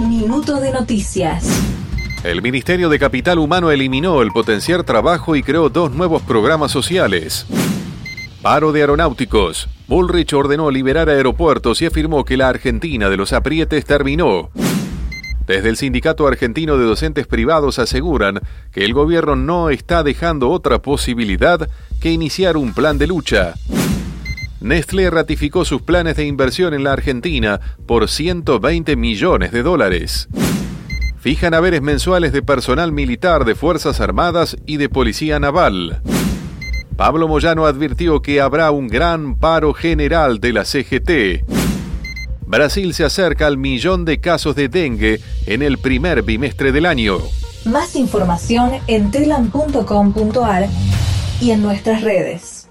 Minuto de noticias. El Ministerio de Capital Humano eliminó el potenciar trabajo y creó dos nuevos programas sociales. Paro de aeronáuticos. Bullrich ordenó liberar aeropuertos y afirmó que la Argentina de los aprietes terminó. Desde el Sindicato Argentino de Docentes Privados aseguran que el gobierno no está dejando otra posibilidad que iniciar un plan de lucha. Nestlé ratificó sus planes de inversión en la Argentina por 120 millones de dólares. Fijan haberes mensuales de personal militar de Fuerzas Armadas y de Policía Naval. Pablo Moyano advirtió que habrá un gran paro general de la CGT. Brasil se acerca al millón de casos de dengue en el primer bimestre del año. Más información en telam.com.ar y en nuestras redes.